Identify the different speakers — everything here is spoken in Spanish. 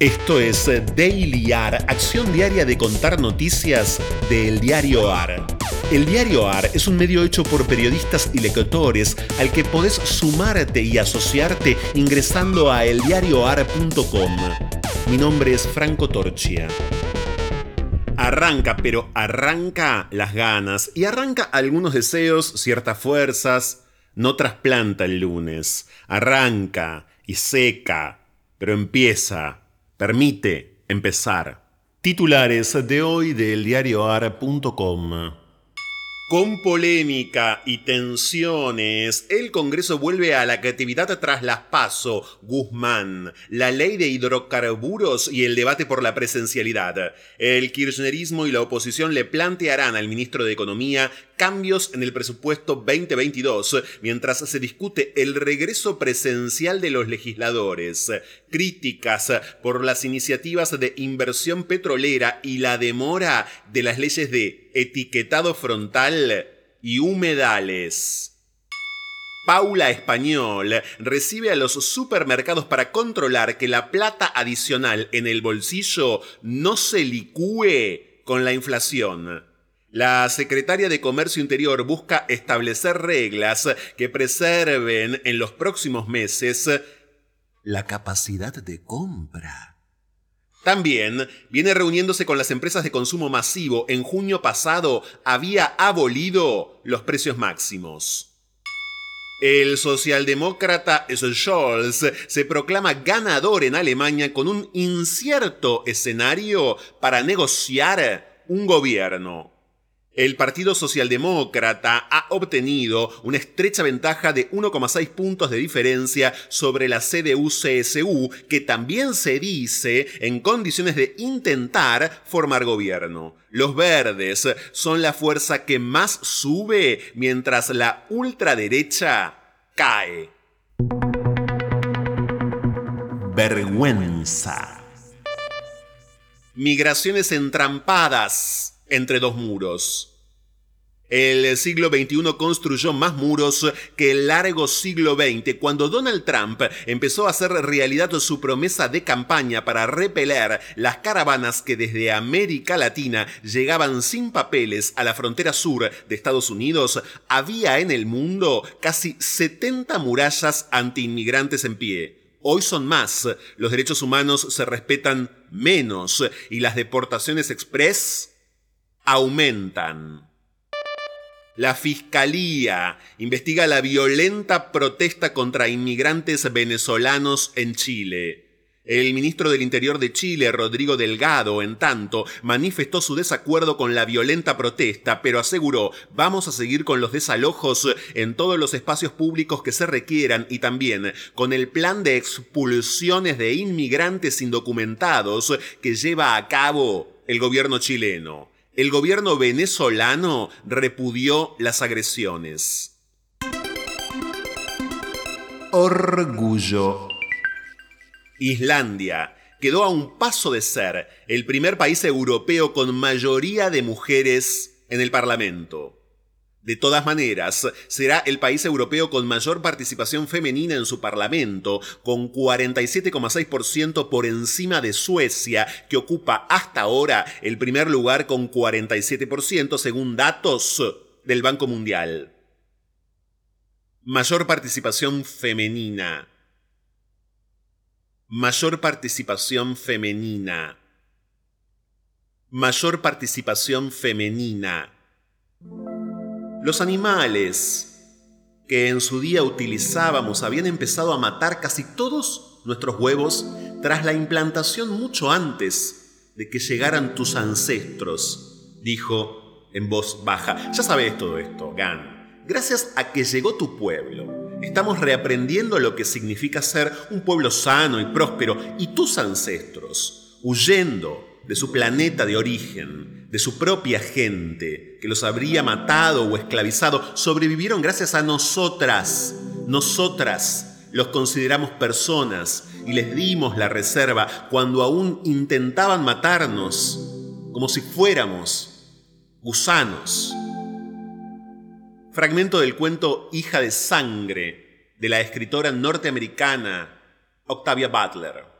Speaker 1: Esto es Daily AR, acción diaria de contar noticias del diario AR. El diario AR es un medio hecho por periodistas y lectores al que podés sumarte y asociarte ingresando a eldiarioar.com. Mi nombre es Franco Torchia. Arranca, pero arranca las ganas y arranca algunos deseos, ciertas fuerzas. No trasplanta el lunes, arranca y seca, pero empieza permite empezar. Titulares de hoy del diarioar.com. Con polémica y tensiones, el Congreso vuelve a la actividad tras las PASO, Guzmán, la ley de hidrocarburos y el debate por la presencialidad. El kirchnerismo y la oposición le plantearán al ministro de Economía cambios en el presupuesto 2022 mientras se discute el regreso presencial de los legisladores, críticas por las iniciativas de inversión petrolera y la demora de las leyes de etiquetado frontal y humedales. Paula Español recibe a los supermercados para controlar que la plata adicional en el bolsillo no se licúe con la inflación. La secretaria de Comercio Interior busca establecer reglas que preserven en los próximos meses la capacidad de compra. También viene reuniéndose con las empresas de consumo masivo. En junio pasado había abolido los precios máximos. El socialdemócrata Scholz se proclama ganador en Alemania con un incierto escenario para negociar un gobierno. El Partido Socialdemócrata ha obtenido una estrecha ventaja de 1,6 puntos de diferencia sobre la CDU-CSU, que también se dice en condiciones de intentar formar gobierno. Los verdes son la fuerza que más sube mientras la ultraderecha cae. Vergüenza. Migraciones entrampadas entre dos muros. El siglo XXI construyó más muros que el largo siglo XX. Cuando Donald Trump empezó a hacer realidad su promesa de campaña para repeler las caravanas que desde América Latina llegaban sin papeles a la frontera sur de Estados Unidos, había en el mundo casi 70 murallas antiinmigrantes en pie. Hoy son más, los derechos humanos se respetan menos y las deportaciones express aumentan. La Fiscalía investiga la violenta protesta contra inmigrantes venezolanos en Chile. El ministro del Interior de Chile, Rodrigo Delgado, en tanto, manifestó su desacuerdo con la violenta protesta, pero aseguró, vamos a seguir con los desalojos en todos los espacios públicos que se requieran y también con el plan de expulsiones de inmigrantes indocumentados que lleva a cabo el gobierno chileno el gobierno venezolano repudió las agresiones. Orgullo. Islandia quedó a un paso de ser el primer país europeo con mayoría de mujeres en el Parlamento. De todas maneras, será el país europeo con mayor participación femenina en su parlamento, con 47,6% por encima de Suecia, que ocupa hasta ahora el primer lugar con 47% según datos del Banco Mundial. Mayor participación femenina. Mayor participación femenina. Mayor participación femenina. Los animales que en su día utilizábamos habían empezado a matar casi todos nuestros huevos tras la implantación mucho antes de que llegaran tus ancestros, dijo en voz baja. Ya sabes todo esto, Gan. Gracias a que llegó tu pueblo, estamos reaprendiendo lo que significa ser un pueblo sano y próspero y tus ancestros, huyendo de su planeta de origen, de su propia gente, que los habría matado o esclavizado, sobrevivieron gracias a nosotras. Nosotras los consideramos personas y les dimos la reserva cuando aún intentaban matarnos, como si fuéramos gusanos. Fragmento del cuento Hija de Sangre de la escritora norteamericana Octavia Butler.